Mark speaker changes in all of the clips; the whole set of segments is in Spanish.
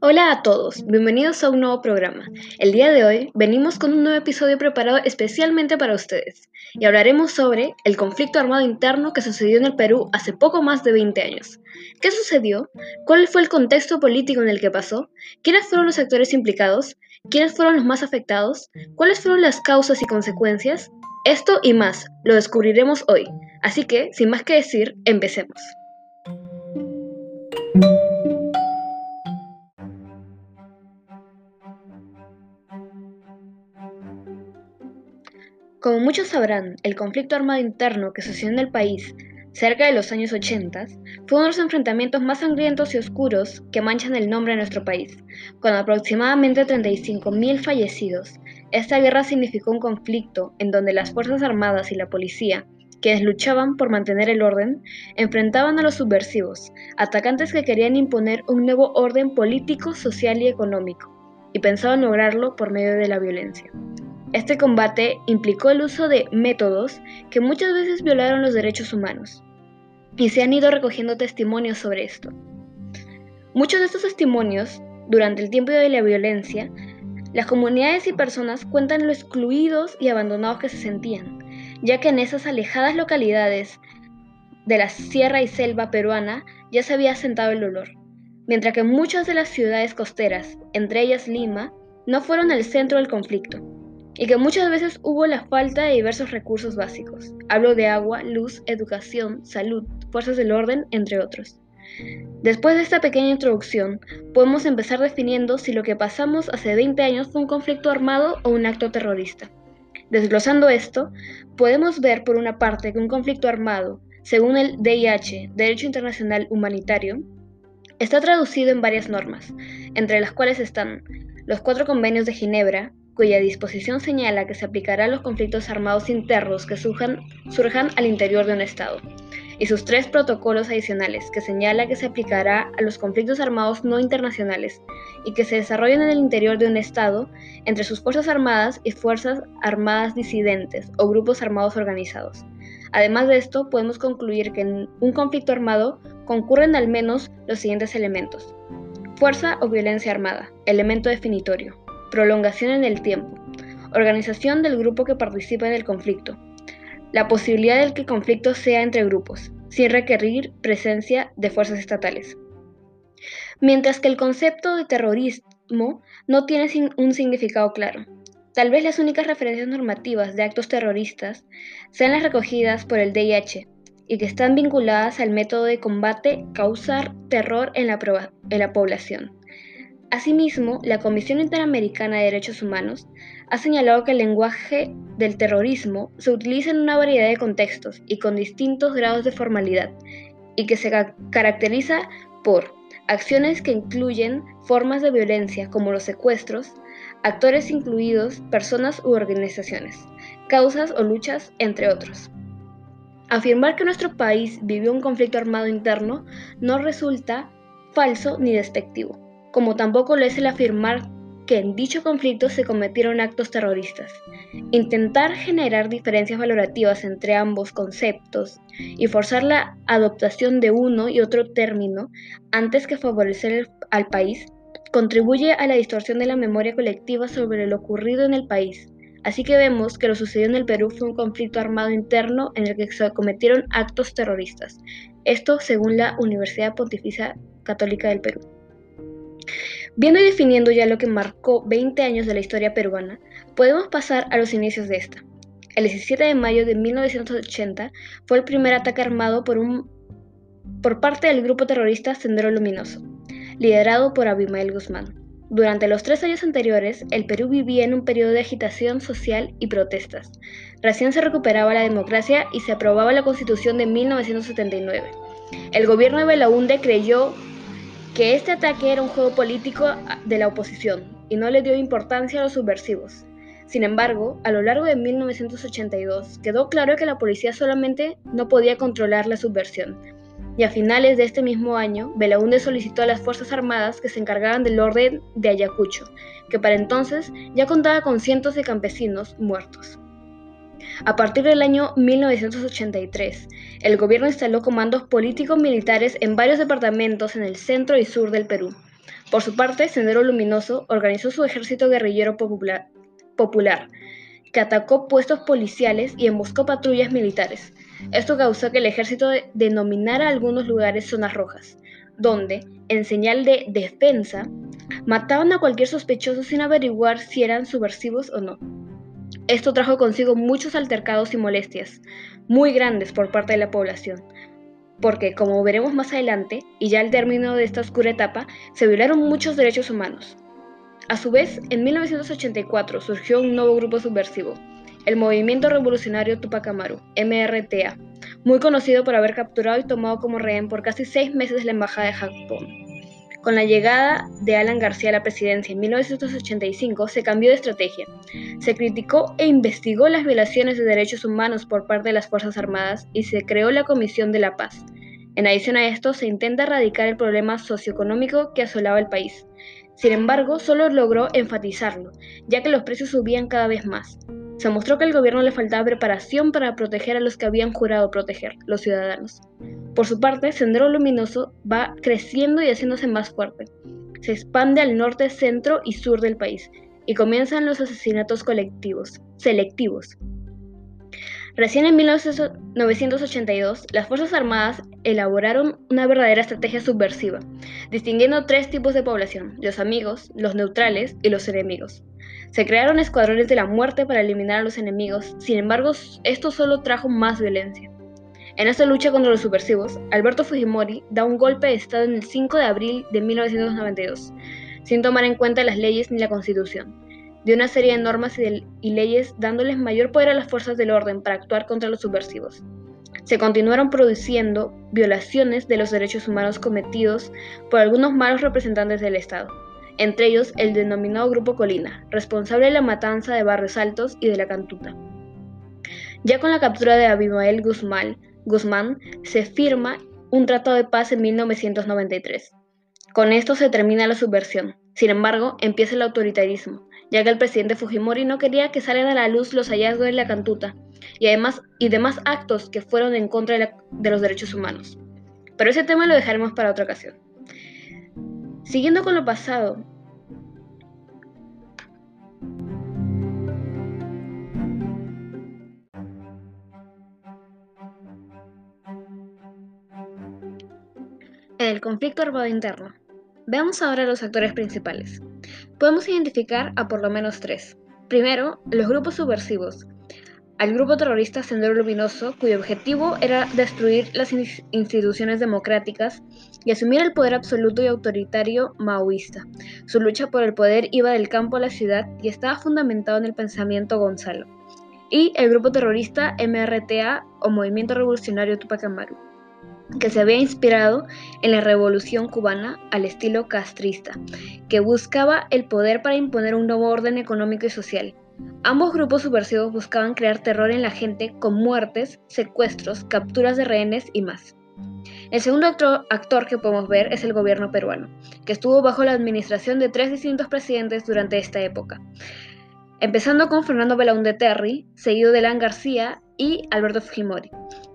Speaker 1: Hola a todos, bienvenidos a un nuevo programa. El día de hoy venimos con un nuevo episodio preparado especialmente para ustedes y hablaremos sobre el conflicto armado interno que sucedió en el Perú hace poco más de 20 años. ¿Qué sucedió? ¿Cuál fue el contexto político en el que pasó? ¿Quiénes fueron los actores implicados? ¿Quiénes fueron los más afectados? ¿Cuáles fueron las causas y consecuencias? Esto y más lo descubriremos hoy, así que, sin más que decir, empecemos. Como muchos sabrán, el conflicto armado interno que sucedió en el país cerca de los años 80 fue uno de los enfrentamientos más sangrientos y oscuros que manchan el nombre de nuestro país. Con aproximadamente 35.000 fallecidos, esta guerra significó un conflicto en donde las Fuerzas Armadas y la policía, quienes luchaban por mantener el orden, enfrentaban a los subversivos, atacantes que querían imponer un nuevo orden político, social y económico, y pensaban lograrlo por medio de la violencia. Este combate implicó el uso de métodos que muchas veces violaron los derechos humanos, y se han ido recogiendo testimonios sobre esto. Muchos de estos testimonios, durante el tiempo de la violencia, las comunidades y personas cuentan lo excluidos y abandonados que se sentían, ya que en esas alejadas localidades de la sierra y selva peruana ya se había asentado el dolor, mientras que muchas de las ciudades costeras, entre ellas Lima, no fueron el centro del conflicto y que muchas veces hubo la falta de diversos recursos básicos. Hablo de agua, luz, educación, salud, fuerzas del orden, entre otros. Después de esta pequeña introducción, podemos empezar definiendo si lo que pasamos hace 20 años fue un conflicto armado o un acto terrorista. Desglosando esto, podemos ver por una parte que un conflicto armado, según el DIH, Derecho Internacional Humanitario, está traducido en varias normas, entre las cuales están los cuatro convenios de Ginebra, cuya disposición señala que se aplicará a los conflictos armados internos que surjan, al interior de un Estado, y sus tres protocolos adicionales, que señala que se aplicará a los conflictos armados no internacionales y que se desarrollen en el interior de un Estado entre sus Fuerzas Armadas y Fuerzas Armadas disidentes o grupos armados organizados. Además de esto, podemos concluir que en un conflicto armado concurren al menos los siguientes elementos. Fuerza o violencia armada, elemento definitorio prolongación en el tiempo, organización del grupo que participa en el conflicto, la posibilidad de que el conflicto sea entre grupos, sin requerir presencia de fuerzas estatales. Mientras que el concepto de terrorismo no tiene un significado claro. Tal vez las únicas referencias normativas de actos terroristas sean las recogidas por el DIH y que están vinculadas al método de combate causar terror en la, en la población. Asimismo, la Comisión Interamericana de Derechos Humanos ha señalado que el lenguaje del terrorismo se utiliza en una variedad de contextos y con distintos grados de formalidad, y que se caracteriza por acciones que incluyen formas de violencia como los secuestros, actores incluidos personas u organizaciones, causas o luchas, entre otros. Afirmar que nuestro país vivió un conflicto armado interno no resulta falso ni despectivo como tampoco lo es el afirmar que en dicho conflicto se cometieron actos terroristas. Intentar generar diferencias valorativas entre ambos conceptos y forzar la adoptación de uno y otro término antes que favorecer al país contribuye a la distorsión de la memoria colectiva sobre lo ocurrido en el país. Así que vemos que lo sucedido en el Perú fue un conflicto armado interno en el que se cometieron actos terroristas. Esto según la Universidad Pontificia Católica del Perú. Viendo y definiendo ya lo que marcó 20 años de la historia peruana, podemos pasar a los inicios de esta. El 17 de mayo de 1980 fue el primer ataque armado por, parte del grupo terrorista Sendero Luminoso, liderado por Abimael Guzmán. Durante los tres años anteriores, el Perú vivía en un periodo de agitación social y protestas. Recién se recuperaba la democracia y se aprobaba la Constitución de 1979. El gobierno de Belaúnde creyó que este ataque era un juego político de la oposición y no le dio importancia a los subversivos. Sin embargo, a lo largo de 1982 quedó claro que la policía solamente no podía controlar la subversión, y a finales de este mismo año, Belaúnde solicitó a las Fuerzas Armadas que se encargaran del orden de Ayacucho, que para entonces ya contaba con cientos de campesinos muertos. A partir del año 1983, el gobierno instaló comandos políticos militares en varios departamentos en el centro y sur del Perú. Por su parte, Sendero Luminoso organizó su ejército guerrillero popular, que atacó puestos policiales y emboscó patrullas militares. Esto causó que el ejército denominara algunos lugares zonas rojas, donde, en señal de defensa, mataban a cualquier sospechoso sin averiguar si eran subversivos o no. Esto trajo consigo muchos altercados y molestias, muy grandes por parte de la población, porque, como veremos más adelante, y ya al término de esta oscura etapa, se violaron muchos derechos humanos. A su vez, en 1984 surgió un nuevo grupo subversivo, el Movimiento Revolucionario Tupac Amaru, MRTA, muy conocido por haber capturado y tomado como rehén por casi seis meses la Embajada de Japón. Con la llegada de Alan García a la presidencia en 1985 se cambió de estrategia. Se criticó e investigó las violaciones de derechos humanos por parte de las Fuerzas Armadas y se creó la Comisión de la Paz. En adición a esto, se intenta erradicar el problema socioeconómico que asolaba el país. Sin embargo, solo logró enfatizarlo, ya que los precios subían cada vez más. Se mostró que al gobierno le faltaba preparación para proteger a los que habían jurado proteger, los ciudadanos. Por su parte, Sendero Luminoso va creciendo y haciéndose más fuerte. Se expande al norte, centro y sur del país, y comienzan los asesinatos colectivos, selectivos. Recién en 1982, las Fuerzas Armadas elaboraron una verdadera estrategia subversiva, distinguiendo tres tipos de población, los amigos, los neutrales y los enemigos. Se crearon escuadrones de la muerte para eliminar a los enemigos, sin embargo, esto solo trajo más violencia. En esta lucha contra los subversivos, Alberto Fujimori da un golpe de Estado en el 5 de abril de 1992, sin tomar en cuenta las leyes ni la Constitución de una serie de normas y, leyes dándoles mayor poder a las fuerzas del orden para actuar contra los subversivos. Se continuaron produciendo violaciones de los derechos humanos cometidos por algunos malos representantes del Estado, entre ellos el denominado Grupo Colina, responsable de la matanza de Barrios Altos y de la Cantuta. Ya con la captura de Abimael Guzmán, Guzmán se firma un tratado de paz en 1993. Con esto se termina la subversión. Sin embargo, empieza el autoritarismo, ya que el presidente Fujimori no quería que salgan a la luz los hallazgos de la cantuta y además y demás actos que fueron en contra de, de los derechos humanos. Pero ese tema lo dejaremos para otra ocasión. Siguiendo con lo pasado, En el conflicto armado interno. Veamos ahora los actores principales. Podemos identificar a por lo menos tres. Primero, los grupos subversivos. Al grupo terrorista Sendero Luminoso, cuyo objetivo era destruir las instituciones democráticas y asumir el poder absoluto y autoritario maoísta. Su lucha por el poder iba del campo a la ciudad y estaba fundamentado en el pensamiento Gonzalo. Y el grupo terrorista MRTA o Movimiento Revolucionario Tupac Amaru que se había inspirado en la revolución cubana al estilo castrista, que buscaba el poder para imponer un nuevo orden económico y social. Ambos grupos subversivos buscaban crear terror en la gente con muertes, secuestros, capturas de rehenes y más. El segundo actor, que podemos ver es el gobierno peruano, que estuvo bajo la administración de tres distintos presidentes durante esta época, empezando con Fernando Belaúnde Terry, seguido de Lan García y Alberto Fujimori.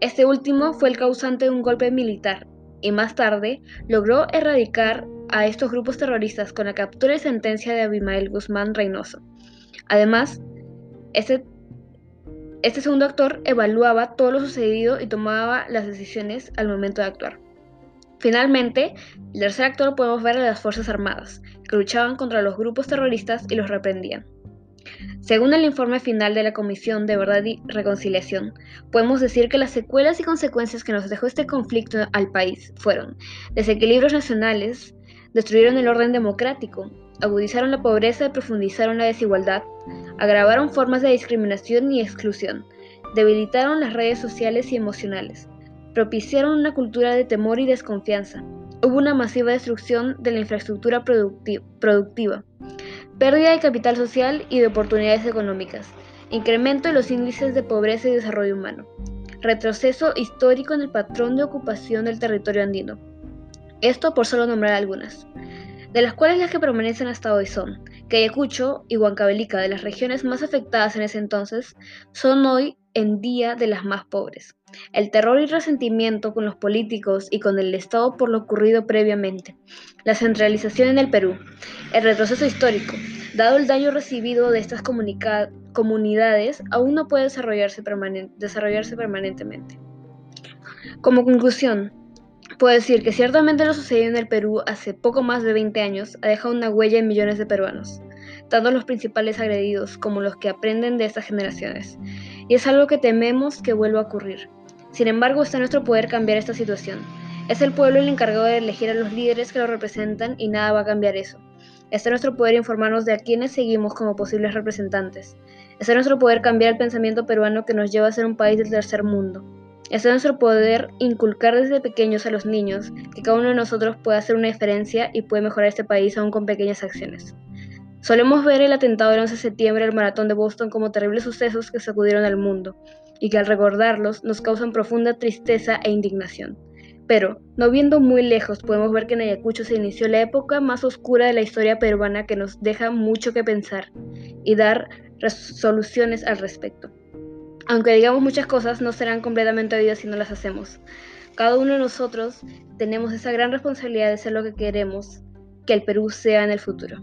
Speaker 1: Este último fue el causante de un golpe militar y más tarde logró erradicar a estos grupos terroristas con la captura y sentencia de Abimael Guzmán Reynoso. Además, este, segundo actor evaluaba todo lo sucedido y tomaba las decisiones al momento de actuar. Finalmente, el tercer actor podemos ver a las Fuerzas Armadas, que luchaban contra los grupos terroristas y los reprendían. Según el informe final de la Comisión de Verdad y Reconciliación, podemos decir que las secuelas y consecuencias que nos dejó este conflicto al país fueron desequilibrios nacionales, destruyeron el orden democrático, agudizaron la pobreza y profundizaron la desigualdad, agravaron formas de discriminación y exclusión, debilitaron las redes sociales y emocionales, propiciaron una cultura de temor y desconfianza, hubo una masiva destrucción de la infraestructura productiva, pérdida de capital social y de oportunidades económicas, incremento de los índices de pobreza y desarrollo humano, retroceso histórico en el patrón de ocupación del territorio andino. Esto por solo nombrar algunas, de las cuales las que permanecen hasta hoy son que Ayacucho y Huancavelica, de las regiones más afectadas en ese entonces, son hoy en día de las más pobres. el terror y resentimiento con los políticos y con el Estado por lo ocurrido previamente, la centralización en el Perú, el retroceso histórico, dado el daño recibido de estas comunidades, aún no puede desarrollarse, desarrollarse permanentemente. Como conclusión, puedo decir que ciertamente lo sucedido en el Perú hace poco más de 20 años ha dejado una huella en millones de peruanos, tanto los principales agredidos como los que aprenden de estas generaciones, y es algo que tememos que vuelva a ocurrir. Sin embargo, está en nuestro poder cambiar esta situación. Es el pueblo el encargado de elegir a los líderes que lo representan y nada va a cambiar eso. Está en nuestro poder informarnos de a quienes seguimos como posibles representantes. Está en nuestro poder cambiar el pensamiento peruano que nos lleva a ser un país del tercer mundo. Está en nuestro poder inculcar desde pequeños a los niños que cada uno de nosotros puede hacer una diferencia y puede mejorar este país aún con pequeñas acciones. Solemos ver el atentado del 11 de septiembre al maratón de Boston como terribles sucesos que sacudieron al mundo y que al recordarlos nos causan profunda tristeza e indignación. Pero, no viendo muy lejos, podemos ver que en Ayacucho se inició la época más oscura de la historia peruana que nos deja mucho que pensar y dar soluciones al respecto. Aunque digamos muchas cosas, no serán completamente oídas si no las hacemos. Cada uno de nosotros tenemos esa gran responsabilidad de ser lo que queremos que el Perú sea en el futuro.